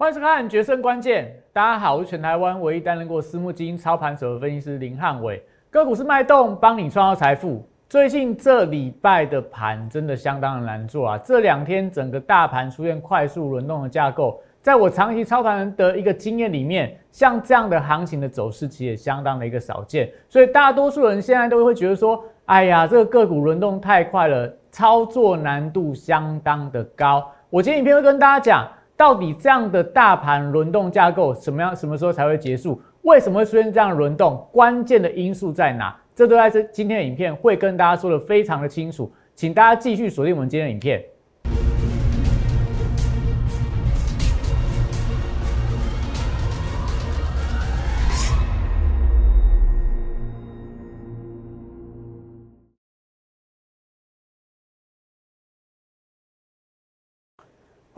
欢迎收看《决胜关键》。大家好，我是全台湾唯一担任过私募基金操盘手的分析师林汉伟。个股是脉动，帮你创造财富。最近这礼拜的盘真的相当的难做啊！这两天整个大盘出现快速轮动的架构，在我长期操盘的一个经验里面，像这样的行情的走势其实也相当的一个少见。所以大多数人现在都会觉得说：“哎呀，这个个股轮动太快了，操作难度相当的高。”我今天影片会跟大家讲，到底这样的大盘轮动架构什么样、什么时候才会结束？为什么会出现这样的轮动？关键的因素在哪？这都在这今天的影片会跟大家说的非常的清楚，请大家继续锁定我们今天的影片。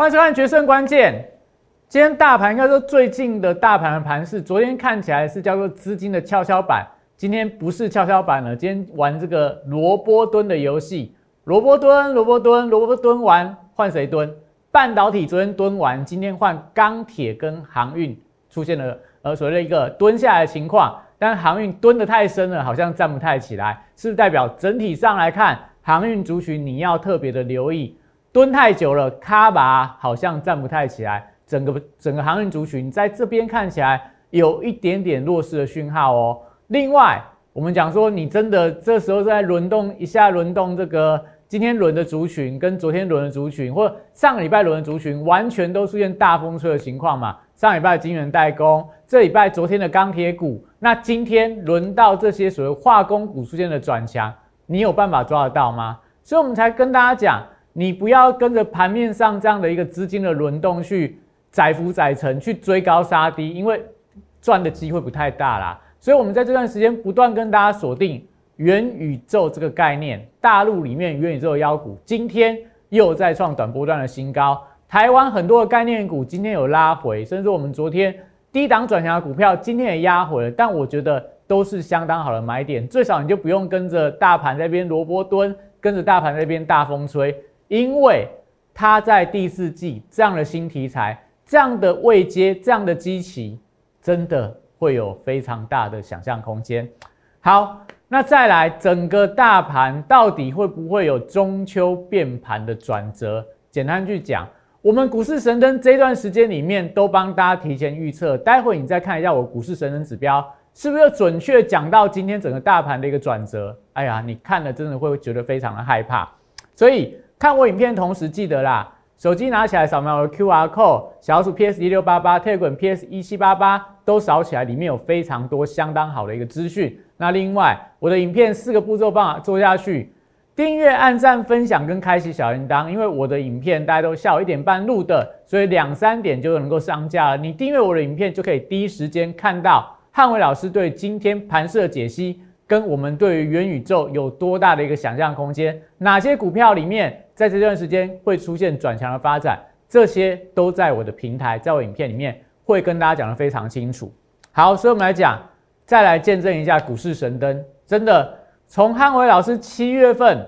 欢迎收看《决胜关键》。今天大盘应该说最近的大盘的盘势，昨天看起来是叫做资金的跷跷板。今天不是跷跷板了，今天玩这个萝卜蹲的游戏，萝卜蹲，萝卜蹲，萝卜蹲完换谁蹲？半导体昨天蹲完，今天换钢铁跟航运出现了呃所谓的一个蹲下来的情况，但航运蹲得太深了，好像站不太起来，是不是代表整体上来看，航运族群你要特别的留意，蹲太久了，卡吧好像站不太起来，整个整个航运族群在这边看起来有一点点弱势的讯号哦。另外，我们讲说，你真的这时候在轮动一下，轮动这个今天轮的族群跟昨天轮的族群，或上个礼拜轮的族群，完全都出现大风吹的情况嘛？上礼拜金圆代工，这礼拜昨天的钢铁股，那今天轮到这些所谓化工股出现的转强，你有办法抓得到吗？所以我们才跟大家讲，你不要跟着盘面上这样的一个资金的轮动去载浮载沉，去追高杀低，因为赚的机会不太大啦。所以，我们在这段时间不断跟大家锁定元宇宙这个概念。大陆里面元宇宙的妖股，今天又在创短波段的新高。台湾很多的概念股今天有拉回，甚至我们昨天低档转强的股票今天也压回了。但我觉得都是相当好的买点，最少你就不用跟着大盘那边萝卜蹲，跟着大盘那边大风吹，因为它在第四季这样的新题材、这样的位阶、这样的基期，真的。会有非常大的想象空间。好，那再来，整个大盘到底会不会有中秋变盘的转折？简单去讲，我们股市神灯这段时间里面都帮大家提前预测。待会你再看一下我股市神灯指标，是不是准确讲到今天整个大盘的一个转折？哎呀，你看了真的会觉得非常的害怕。所以看我影片同时记得啦。手机拿起来扫描我的 Q R code，小鼠 P S 一六八八，特滚 P S 一七八八都扫起来，里面有非常多相当好的一个资讯。那另外，我的影片四个步骤帮做下去：订阅、按赞、分享跟开启小铃铛。因为我的影片大家都下午一点半录的，所以两三点就能够上架了。你订阅我的影片，就可以第一时间看到汉伟老师对今天盘势的解析，跟我们对于元宇宙有多大的一个想象空间，哪些股票里面。在这段时间会出现转强的发展，这些都在我的平台，在我影片里面会跟大家讲的非常清楚。好，所以我们来讲，再来见证一下股市神灯。真的，从汉伟老师七月份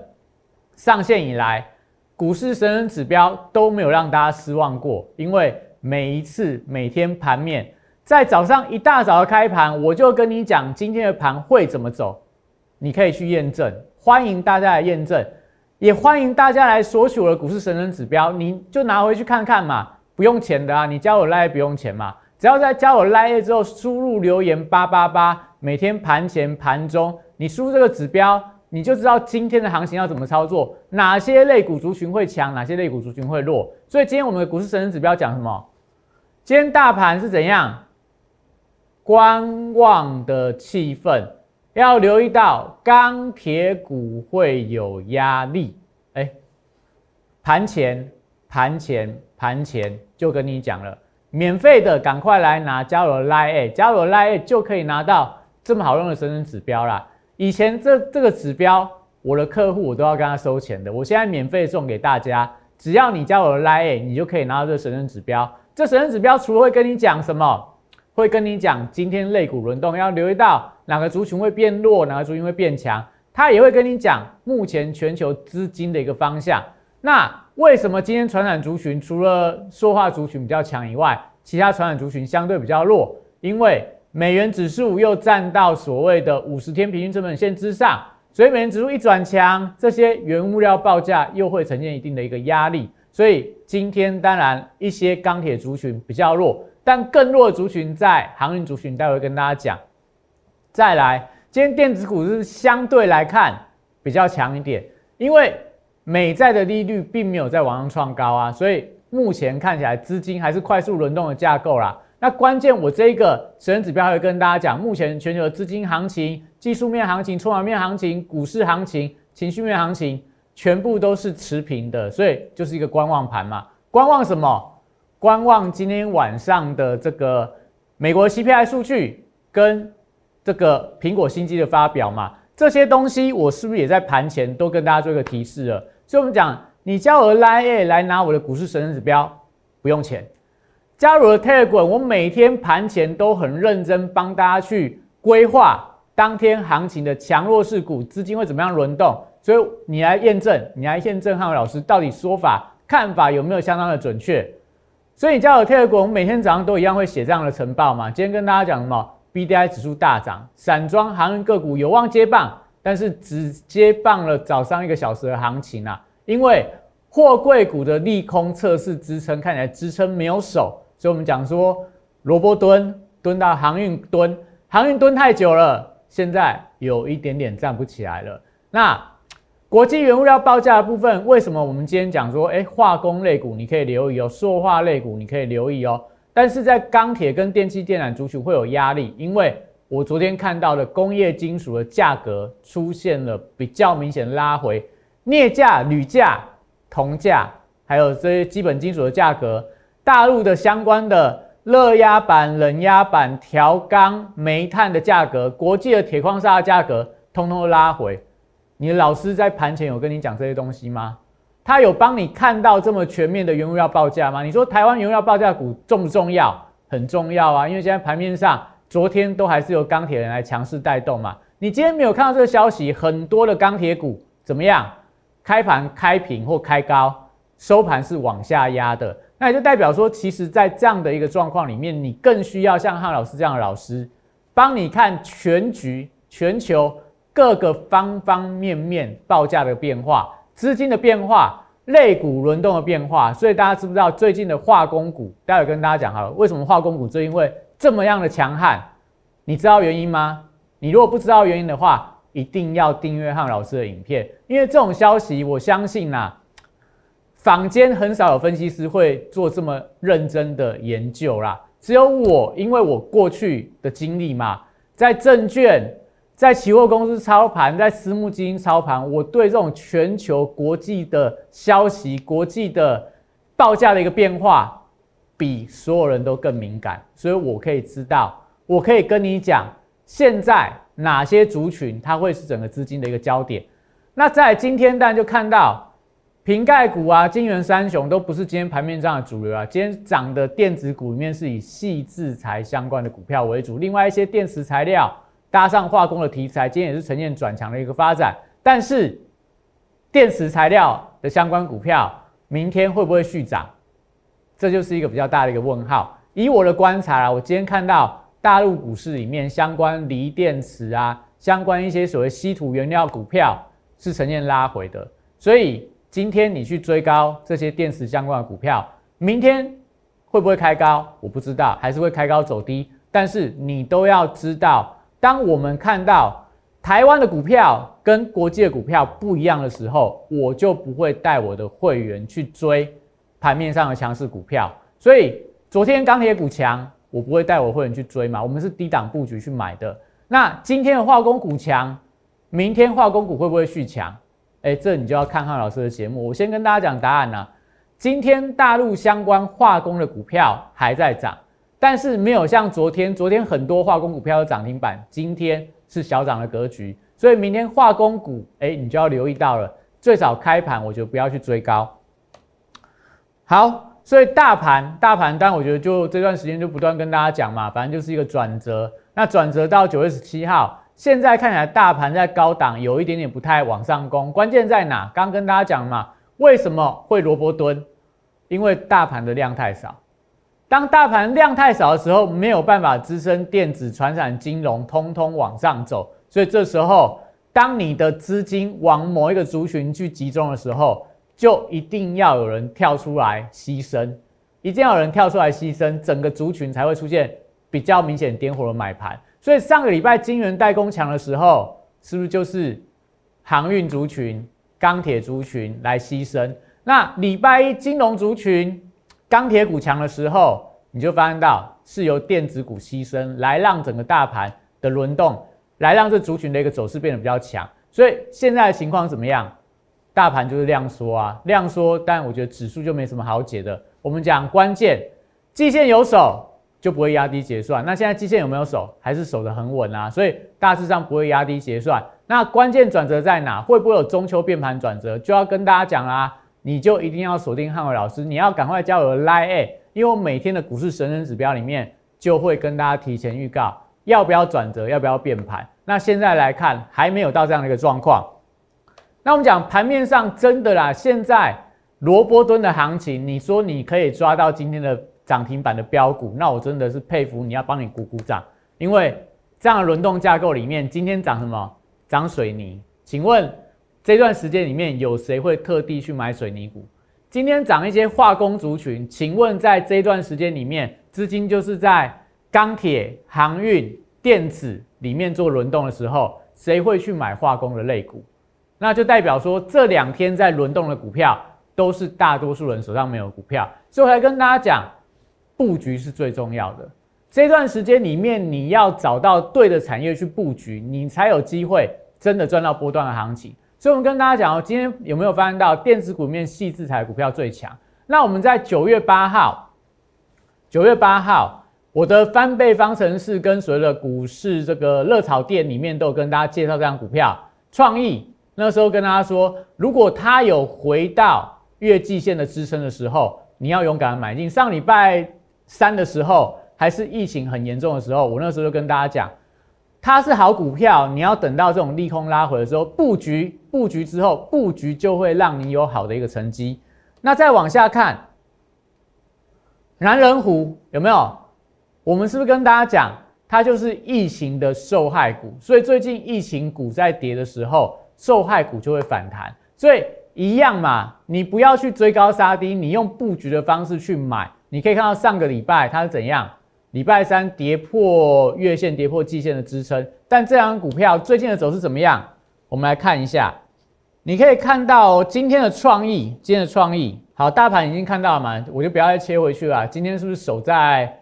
上线以来，股市神灯指标都没有让大家失望过。因为每一次每天盘面在早上一大早的开盘，我就跟你讲今天的盘会怎么走，你可以去验证。欢迎大家来验证。也欢迎大家来索取我的股市神人指标，你就拿回去看看嘛，不用钱的啊，你加我 Line 不用钱嘛，只要在加我拉之后输入留言八八八，每天盘前盘中你输入这个指标，你就知道今天的行情要怎么操作，哪些类股族群会强，哪些类股族群会弱。所以今天我们的股市神人指标讲什么？今天大盘是怎样？观望的气氛。要留意到钢铁股会有压力，哎，盘前、盘前、盘前就跟你讲了，免费的赶快来拿加入 Line，加入 Line 就可以拿到这么好用的神人指标啦。以前这这个指标，我的客户我都要跟他收钱的，我现在免费送给大家，只要你加入 Line，你就可以拿到这神人指标。这神人指标除了会跟你讲什么？会跟你讲今天类股轮动要留意到哪个族群会变弱，哪个族群会变强。他也会跟你讲目前全球资金的一个方向。那为什么今天传染族群除了说话族群比较强以外，其他传染族群相对比较弱？因为美元指数又站到所谓的五十天平均成本线之上，所以美元指数一转强，这些原物料报价又会呈现一定的一个压力。所以今天当然一些钢铁族群比较弱，但更弱的族群在航运族群，待会跟大家讲。再来，今天电子股是相对来看比较强一点，因为美债的利率并没有在往上创高啊，所以目前看起来资金还是快速轮动的架构啦。那关键我这一个时间指标还会跟大家讲，目前全球的资金行情、技术面行情、筹码面行情、股市行情、情绪面行情。全部都是持平的，所以就是一个观望盘嘛。观望什么？观望今天晚上的这个美国 CPI 数据跟这个苹果新机的发表嘛。这些东西我是不是也在盘前都跟大家做一个提示了？所以我们讲，你加我的 Line 来拿我的股市神人指标，不用钱。加入了 Telegram，我每天盘前都很认真帮大家去规划当天行情的强弱势股，资金会怎么样轮动。所以你来验证，你来验证汉伟老师到底说法看法有没有相当的准确？所以你叫我 Telegram，每天早上都一样会写这样的晨报嘛。今天跟大家讲什么？BDI 指数大涨，散装航运个股有望接棒，但是只接棒了早上一个小时的行情啊，因为货柜股的利空测试支撑，看起来支撑没有守，所以我们讲说萝卜蹲蹲到航运蹲，航运蹲太久了，现在有一点点站不起来了。那国际原物料报价的部分，为什么我们今天讲说，哎，化工类股你可以留意哦，塑化类股你可以留意哦，但是在钢铁跟电气电缆族群会有压力，因为我昨天看到的工业金属的价格出现了比较明显拉回，镍价、铝价、铜价，还有这些基本金属的价格，大陆的相关的热压板、冷压板、条钢、煤炭的价格，国际的铁矿砂的价格，通通都拉回。你的老师在盘前有跟你讲这些东西吗？他有帮你看到这么全面的原物料报价吗？你说台湾原物料报价股重不重要？很重要啊，因为现在盘面上昨天都还是由钢铁人来强势带动嘛。你今天没有看到这个消息，很多的钢铁股怎么样？开盘开平或开高，收盘是往下压的，那也就代表说，其实，在这样的一个状况里面，你更需要像汉老师这样的老师，帮你看全局、全球。各个方方面面报价的变化，资金的变化，类股轮动的变化，所以大家知不知道最近的化工股？待会跟大家讲好了，为什么化工股最近会这么样的强悍？你知道原因吗？你如果不知道原因的话，一定要订阅汉老师的影片，因为这种消息，我相信呐，坊间很少有分析师会做这么认真的研究啦。只有我，因为我过去的经历嘛，在证券。在期货公司操盘，在私募基金操盘，我对这种全球国际的消息、国际的报价的一个变化，比所有人都更敏感，所以我可以知道，我可以跟你讲，现在哪些族群它会是整个资金的一个焦点。那在今天，大家就看到瓶盖股啊、金元三雄都不是今天盘面上的主流啊。今天涨的电子股里面是以细制材相关的股票为主，另外一些电池材料。搭上化工的题材，今天也是呈现转强的一个发展。但是电池材料的相关股票，明天会不会续涨？这就是一个比较大的一个问号。以我的观察啊，我今天看到大陆股市里面相关锂电池啊，相关一些所谓稀土原料股票是呈现拉回的。所以今天你去追高这些电池相关的股票，明天会不会开高？我不知道，还是会开高走低。但是你都要知道。当我们看到台湾的股票跟国际的股票不一样的时候，我就不会带我的会员去追盘面上的强势股票。所以昨天钢铁股强，我不会带我会员去追嘛。我们是低档布局去买的。那今天的化工股强，明天化工股会不会续强？哎，这你就要看看老师的节目。我先跟大家讲答案呢。今天大陆相关化工的股票还在涨。但是没有像昨天，昨天很多化工股票的涨停板，今天是小涨的格局，所以明天化工股，哎，你就要留意到了，最少开盘我就不要去追高。好，所以大盘，大盘，但我觉得就这段时间就不断跟大家讲嘛，反正就是一个转折。那转折到九月十七号，现在看起来大盘在高档有一点点不太往上攻，关键在哪？刚跟大家讲嘛，为什么会萝卜蹲？因为大盘的量太少。当大盘量太少的时候，没有办法支撑电子、传产、金融通通往上走，所以这时候，当你的资金往某一个族群去集中的时候，就一定要有人跳出来牺牲，一定要有人跳出来牺牲，整个族群才会出现比较明显点火的买盘。所以上个礼拜金元代工强的时候，是不是就是航运族群、钢铁族群来牺牲？那礼拜一金融族群。钢铁股强的时候，你就发现到是由电子股牺牲来让整个大盘的轮动，来让这族群的一个走势变得比较强。所以现在的情况怎么样？大盘就是量缩啊，量缩，但我觉得指数就没什么好解的。我们讲关键，季线有守就不会压低结算。那现在季线有没有守？还是守得很稳啊？所以大致上不会压低结算。那关键转折在哪？会不会有中秋变盘转折？就要跟大家讲啦。你就一定要锁定汉伟老师，你要赶快加我的 Line，因为我每天的股市神人指标里面就会跟大家提前预告要不要转折，要不要变盘。那现在来看还没有到这样的一个状况。那我们讲盘面上真的啦，现在萝卜蹲的行情，你说你可以抓到今天的涨停板的标股，那我真的是佩服你，要帮你鼓鼓掌。因为这样的轮动架构里面，今天涨什么？涨水泥？请问？这段时间里面有谁会特地去买水泥股？今天涨一些化工族群，请问在这段时间里面，资金就是在钢铁、航运、电子里面做轮动的时候，谁会去买化工的类股？那就代表说这两天在轮动的股票都是大多数人手上没有股票。所以我来跟大家讲，布局是最重要的。这段时间里面，你要找到对的产业去布局，你才有机会真的赚到波段的行情。所以，我们跟大家讲哦，今天有没有发现到电子股面细制材股票最强？那我们在九月八号，九月八号，我的翻倍方程式跟随了股市这个热炒店里面都有跟大家介绍这张股票，创意那时候跟大家说，如果它有回到月季线的支撑的时候，你要勇敢买进。上礼拜三的时候，还是疫情很严重的时候，我那时候就跟大家讲。它是好股票，你要等到这种利空拉回的时候布局，布局之后布局就会让你有好的一个成绩。那再往下看，南人湖有没有？我们是不是跟大家讲，它就是疫情的受害股？所以最近疫情股在跌的时候，受害股就会反弹。所以一样嘛，你不要去追高杀低，你用布局的方式去买。你可以看到上个礼拜它是怎样。礼拜三跌破月线，跌破季线的支撑，但这张股票最近的走势怎么样？我们来看一下，你可以看到今天的创意，今天的创意，好，大盘已经看到了嘛，我就不要再切回去了。今天是不是守在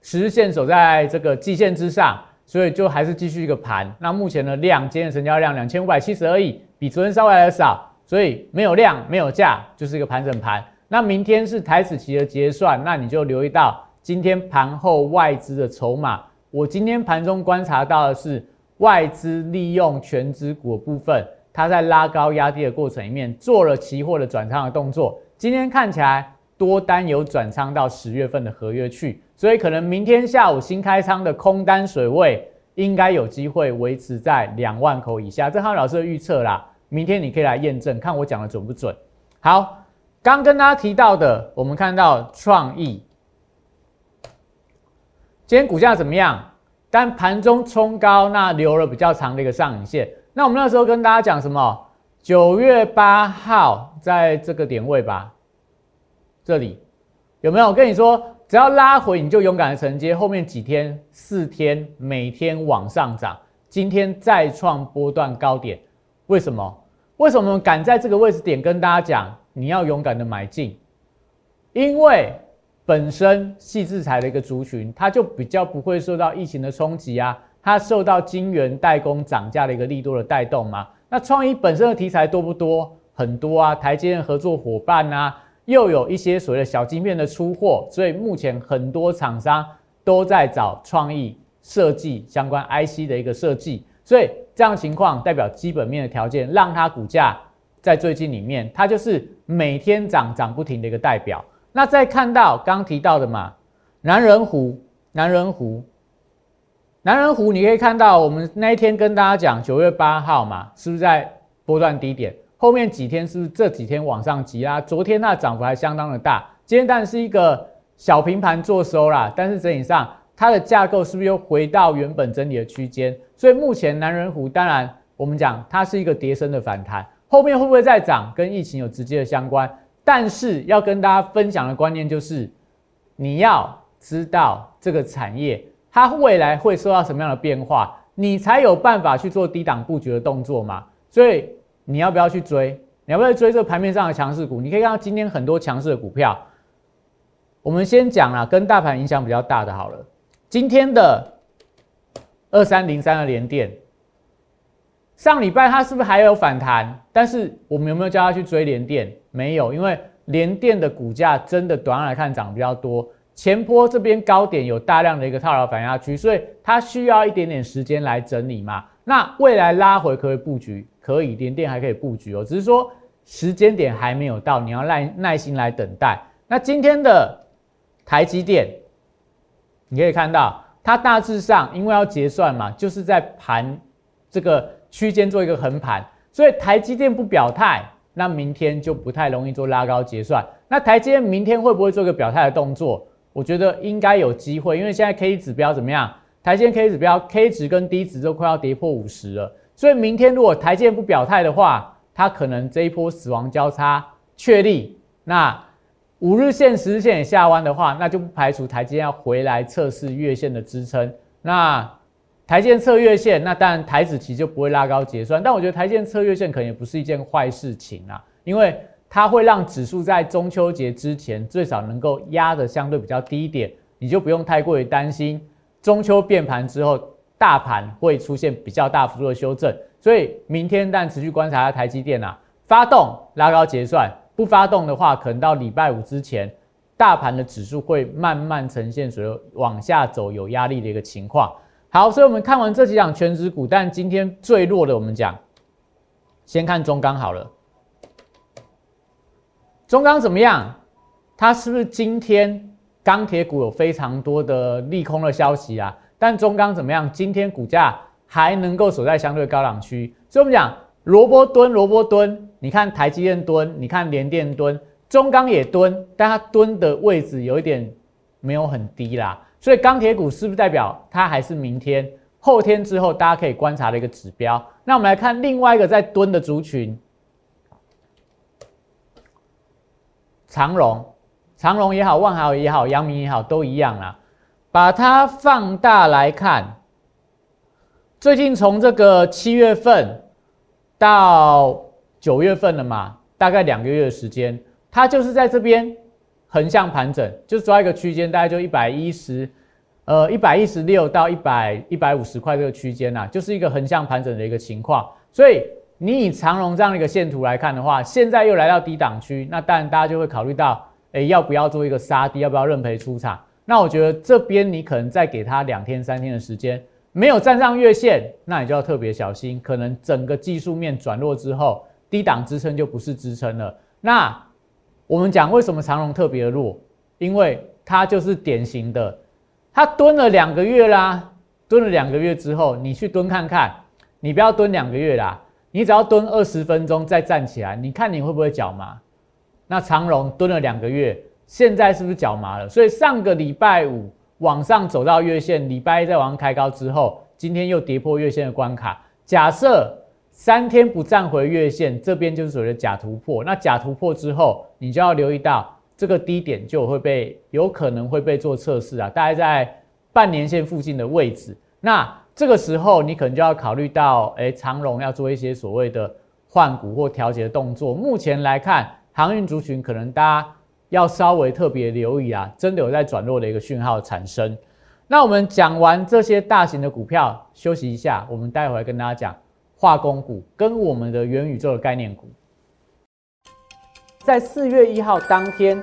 十日线，守在这个季线之上？所以就还是继续一个盘。那目前的量，今天的成交量两千五百七十而已，比昨天稍微来的少，所以没有量，没有价，就是一个盘整盘。那明天是台子期的结算，那你就留意到。今天盘后外资的筹码，我今天盘中观察到的是外资利用全资股部分，它在拉高压低的过程里面做了期货的转仓的动作。今天看起来多单有转仓到十月份的合约去，所以可能明天下午新开仓的空单水位应该有机会维持在两万口以下。这是老师的预测啦，明天你可以来验证，看我讲的准不准。好，刚跟大家提到的，我们看到创意。今天股价怎么样？但盘中冲高，那留了比较长的一个上影线。那我们那时候跟大家讲什么？九月八号在这个点位吧，这里有没有？我跟你说，只要拉回，你就勇敢的承接。后面几天、四天，每天往上涨。今天再创波段高点，为什么？为什么敢在这个位置点跟大家讲？你要勇敢的买进，因为。本身细制裁的一个族群，它就比较不会受到疫情的冲击啊，它受到晶圆代工涨价的一个力度的带动嘛。那创意本身的题材多不多？很多啊，台积电合作伙伴啊，又有一些所谓的小晶片的出货，所以目前很多厂商都在找创意设计相关 IC 的一个设计，所以这样情况代表基本面的条件，让它股价在最近里面，它就是每天涨涨不停的一个代表。那再看到刚提到的嘛，南人湖，南人湖，南人湖，你可以看到我们那一天跟大家讲九月八号嘛，是不是在波段低点？后面几天是不是这几天往上急啊？昨天它的涨幅还相当的大，今天当然是一个小平盘做收啦，但是整体上它的架构是不是又回到原本整理的区间？所以目前南人湖当然我们讲它是一个跌升的反弹，后面会不会再涨，跟疫情有直接的相关。但是要跟大家分享的观念就是，你要知道这个产业它未来会受到什么样的变化，你才有办法去做低档布局的动作嘛。所以。你要不要去追？你要不要追这盘面上的强势股？你可以看到今天很多强势的股票。我们先讲啊，跟大盘影响比较大的好了。今天的二三零三的连电，上礼拜它是不是还有反弹？但是我们有没有叫它去追连电？没有，因为连电的股价真的短来看涨比较多，前坡这边高点有大量的一个套牢反压区，所以它需要一点点时间来整理嘛。那未来拉回可以布局。可以，连电还可以布局哦，只是说时间点还没有到，你要耐耐心来等待。那今天的台积电，你可以看到它大致上因为要结算嘛，就是在盘这个区间做一个横盘，所以台积电不表态，那明天就不太容易做拉高结算。那台积电明天会不会做一个表态的动作？我觉得应该有机会，因为现在 K 指标怎么样？台积 K 指标 K 值跟 D 值都快要跌破五十了。所以明天如果台积不表态的话，它可能这一波死亡交叉确立，那五日线、十日线也下弯的话，那就不排除台积要回来测试月线的支撑。那台积电测月线，那当然台子期就不会拉高结算。但我觉得台积电测月线可能也不是一件坏事情啊，因为它会让指数在中秋节之前最少能够压的相对比较低一点，你就不用太过于担心中秋变盘之后。大盘会出现比较大幅度的修正，所以明天但持续观察下台积电啊，发动拉高结算，不发动的话，可能到礼拜五之前，大盘的指数会慢慢呈现所谓往下走有压力的一个情况。好，所以我们看完这几档全指股，但今天最弱的，我们讲先看中钢好了。中钢怎么样？它是不是今天钢铁股有非常多的利空的消息啊？但中钢怎么样？今天股价还能够守在相对高档区，所以我们讲萝卜蹲，萝卜蹲。你看台积电蹲，你看联电蹲，中钢也蹲，但它蹲的位置有一点没有很低啦。所以钢铁股是不是代表它还是明天、后天之后大家可以观察的一个指标？那我们来看另外一个在蹲的族群，长荣、长荣也好，万豪也好，阳明也好，都一样啦。把它放大来看，最近从这个七月份到九月份了嘛，大概两个月的时间，它就是在这边横向盘整，就抓一个区间，大概就一百一十，呃，一百一十六到一百一百五十块这个区间呐，就是一个横向盘整的一个情况。所以你以长龙这样的一个线图来看的话，现在又来到低档区，那当然大家就会考虑到，哎，要不要做一个杀低，要不要认赔出场？那我觉得这边你可能再给他两天三天的时间，没有站上月线，那你就要特别小心，可能整个技术面转弱之后，低档支撑就不是支撑了。那我们讲为什么长龙特别弱，因为它就是典型的，它蹲了两个月啦，蹲了两个月之后，你去蹲看看，你不要蹲两个月啦，你只要蹲二十分钟再站起来，你看你会不会脚麻？那长龙蹲了两个月。现在是不是脚麻了？所以上个礼拜五往上走到月线，礼拜一再往上开高之后，今天又跌破月线的关卡。假设三天不站回月线，这边就是所谓的假突破。那假突破之后，你就要留意到这个低点就会被有可能会被做测试啊，大概在半年线附近的位置。那这个时候你可能就要考虑到，哎，长荣要做一些所谓的换股或调节的动作。目前来看，航运族群可能大家。要稍微特别留意啊，真的有在转弱的一个讯号产生。那我们讲完这些大型的股票，休息一下，我们待会跟大家讲化工股跟我们的元宇宙的概念股。在四月一号当天，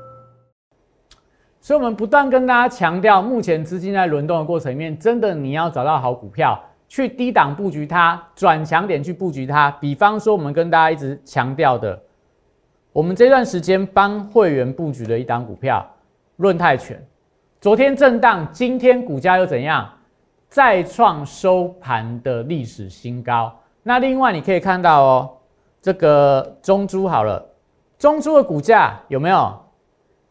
所以，我们不断跟大家强调，目前资金在轮动的过程里面，真的你要找到好股票，去低档布局它，转强点去布局它。比方说，我们跟大家一直强调的。我们这段时间帮会员布局的一档股票，润泰全，昨天震荡，今天股价又怎样？再创收盘的历史新高。那另外你可以看到哦，这个中珠好了，中珠的股价有没有？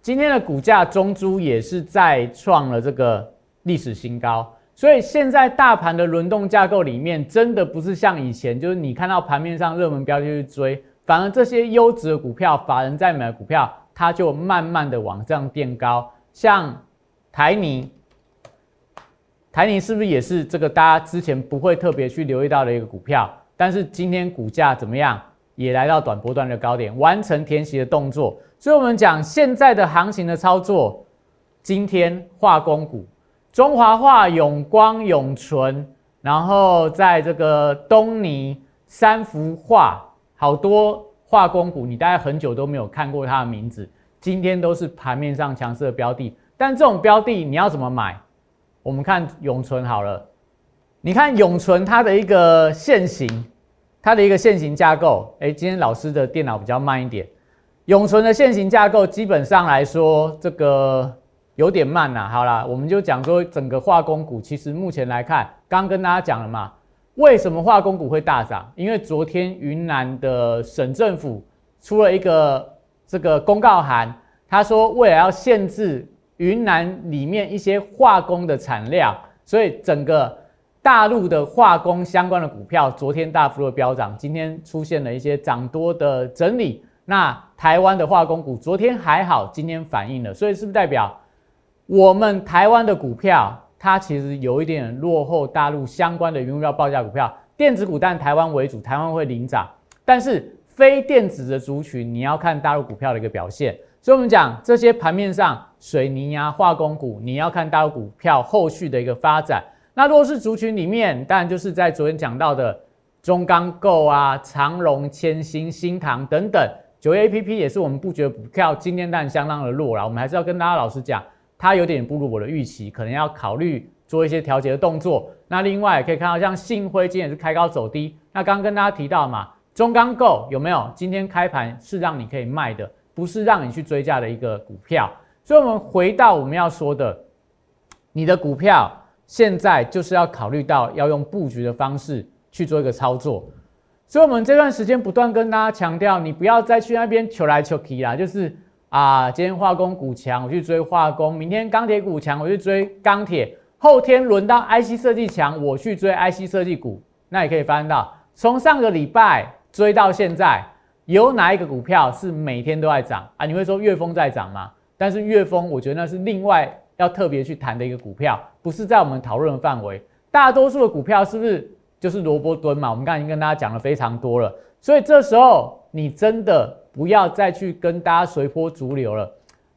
今天的股价中珠也是再创了这个历史新高。所以现在大盘的轮动架构里面，真的不是像以前，就是你看到盘面上热门标的去追。反而这些优质的股票，法人在买股票，它就慢慢的往上垫高。像台泥，台泥是不是也是这个大家之前不会特别去留意到的一个股票？但是今天股价怎么样，也来到短波段的高点，完成填息的动作。所以，我们讲现在的行情的操作，今天化工股，中华化、永光、永纯，然后在这个东尼、三福化。好多化工股，你大概很久都没有看过它的名字，今天都是盘面上强势的标的。但这种标的你要怎么买？我们看永存好了，你看永存它的一个线型，它的一个线型架构。哎，今天老师的电脑比较慢一点，永存的线型架构基本上来说，这个有点慢呐。好啦，我们就讲说整个化工股，其实目前来看，刚跟大家讲了嘛。为什么化工股会大涨？因为昨天云南的省政府出了一个这个公告函，他说未来要限制云南里面一些化工的产量，所以整个大陆的化工相关的股票昨天大幅的飙涨，今天出现了一些涨多的整理。那台湾的化工股昨天还好，今天反映了，所以是不是代表我们台湾的股票？它其实有一点落后大陆相关的原物料报价股票，电子股但台湾为主，台湾会领涨。但是非电子的族群，你要看大陆股票的一个表现。所以，我们讲这些盘面上水泥啊、化工股，你要看大陆股票后续的一个发展。那如果是族群里面，当然就是在昨天讲到的中钢构啊、长荣、千兴、新唐等等。九月 A P P 也是我们布局的股票，今天当然相当的弱了。我们还是要跟大家老实讲。它有点不如我的预期，可能要考虑做一些调节的动作。那另外也可以看到，像信辉今天也是开高走低。那刚刚跟大家提到嘛，中钢构有没有？今天开盘是让你可以卖的，不是让你去追价的一个股票。所以，我们回到我们要说的，你的股票现在就是要考虑到要用布局的方式去做一个操作。所以，我们这段时间不断跟大家强调，你不要再去那边求来求去啦，就是。啊，今天化工股强，我去追化工；明天钢铁股强，我去追钢铁；后天轮到 IC 设计强，我去追 IC 设计股。那也可以发现到，从上个礼拜追到现在，有哪一个股票是每天都在涨啊？你会说月峰在涨吗？但是月峰，我觉得那是另外要特别去谈的一个股票，不是在我们讨论的范围。大多数的股票是不是就是萝卜蹲嘛？我们刚才已经跟大家讲了非常多了，所以这时候你真的。不要再去跟大家随波逐流了，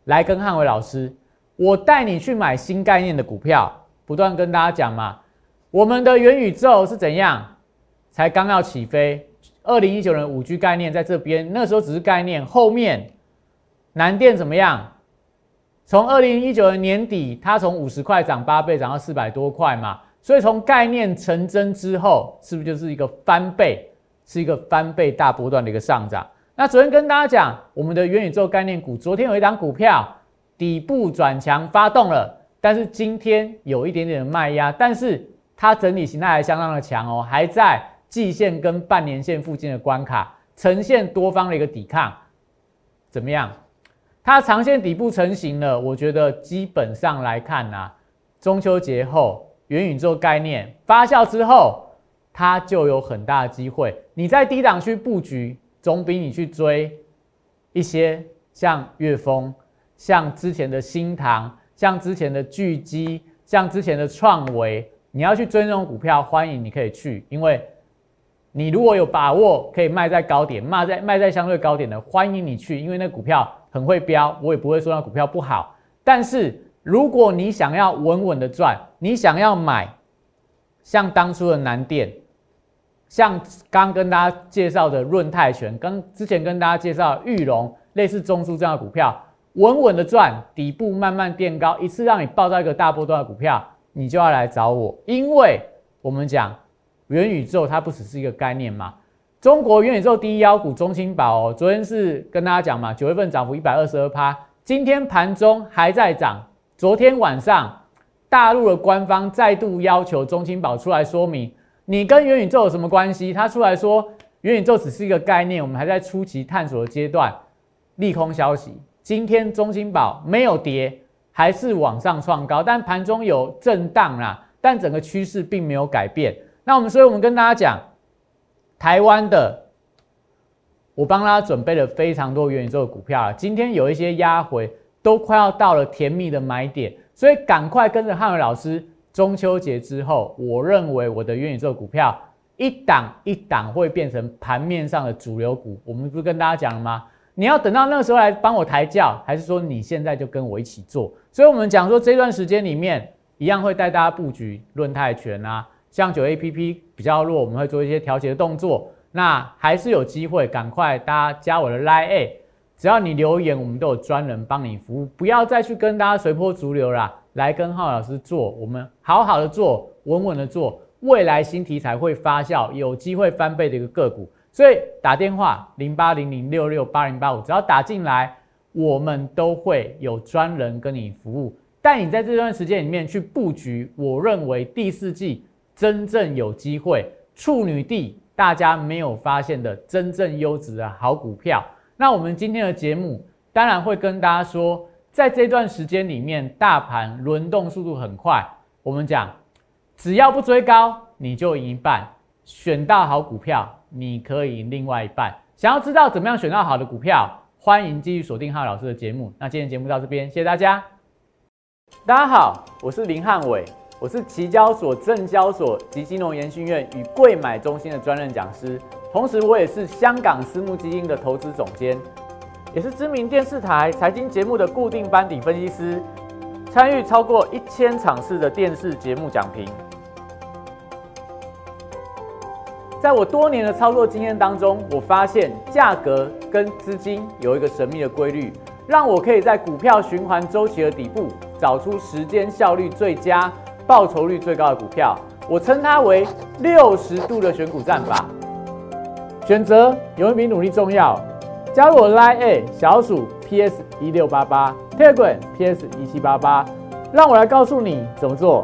来跟汉伟老师，我带你去买新概念的股票，不断跟大家讲嘛。我们的元宇宙是怎样？才刚要起飞，二零一九年五 G 概念在这边，那时候只是概念。后面南电怎么样？从二零一九年年底，它从五十块涨八倍，涨到四百多块嘛。所以从概念成真之后，是不是就是一个翻倍，是一个翻倍大波段的一个上涨？那昨天跟大家讲，我们的元宇宙概念股，昨天有一档股票底部转强发动了，但是今天有一点点的卖压，但是它整体形态还相当的强哦，还在季线跟半年线附近的关卡，呈现多方的一个抵抗，怎么样？它长线底部成型了，我觉得基本上来看呢，中秋节后。元宇宙概念发酵之后，它就有很大的机会。你在低档区布局，总比你去追一些像粤丰、像之前的新塘、像之前的巨基、像之前的创维，你要去追那种股票，欢迎你可以去，因为你如果有把握可以卖在高点，卖在卖在相对高点的，欢迎你去，因为那股票很会飙，我也不会说那股票不好，但是。如果你想要稳稳的赚，你想要买像当初的南电，像刚跟大家介绍的润泰全，跟之前跟大家介绍玉龙，类似中枢这样的股票，稳稳的赚，底部慢慢垫高，一次让你爆到一个大波段的股票，你就要来找我，因为我们讲元宇宙它不只是一个概念嘛，中国元宇宙第一妖股中青宝哦，昨天是跟大家讲嘛，九月份涨幅一百二十二趴，今天盘中还在涨。昨天晚上，大陆的官方再度要求中青宝出来说明，你跟元宇宙有什么关系？他出来说，元宇宙只是一个概念，我们还在初期探索的阶段。利空消息，今天中青宝没有跌，还是往上创高，但盘中有震荡啦，但整个趋势并没有改变。那我们，所以我们跟大家讲，台湾的，我帮大家准备了非常多元宇宙的股票，今天有一些压回。都快要到了甜蜜的买点，所以赶快跟着汉伟老师。中秋节之后，我认为我的元宇宙股票一档一档会变成盘面上的主流股。我们不是跟大家讲了吗？你要等到那个时候来帮我抬轿，还是说你现在就跟我一起做？所以，我们讲说这段时间里面，一样会带大家布局论泰拳啊，像九 A P P 比较弱，我们会做一些调节的动作。那还是有机会，赶快大家加我的 Line A。只要你留言，我们都有专人帮你服务，不要再去跟大家随波逐流啦，来跟浩老师做，我们好好的做，稳稳的做，未来新题材会发酵，有机会翻倍的一个个股，所以打电话零八零零六六八零八五，只要打进来，我们都会有专人跟你服务，带你在这段时间里面去布局，我认为第四季真正有机会，处女地大家没有发现的真正优质的好股票。那我们今天的节目当然会跟大家说，在这段时间里面，大盘轮动速度很快。我们讲，只要不追高，你就赢一半；选到好股票，你可以赢另外一半。想要知道怎么样选到好的股票，欢迎继续锁定汉老师的节目。那今天节目到这边，谢谢大家。大家好，我是林汉伟，我是期交所、证交所及金融研训院与贵买中心的专任讲师。同时，我也是香港私募基金的投资总监，也是知名电视台财经节目的固定班底分析师，参与超过一千场次的电视节目讲评。在我多年的操作经验当中，我发现价格跟资金有一个神秘的规律，让我可以在股票循环周期的底部找出时间效率最佳、报酬率最高的股票。我称它为六十度的选股战法。选择永远比努力重要。加入我 Line A 小鼠 PS 一六八八，Telegram PS 一七八八，让我来告诉你怎么做。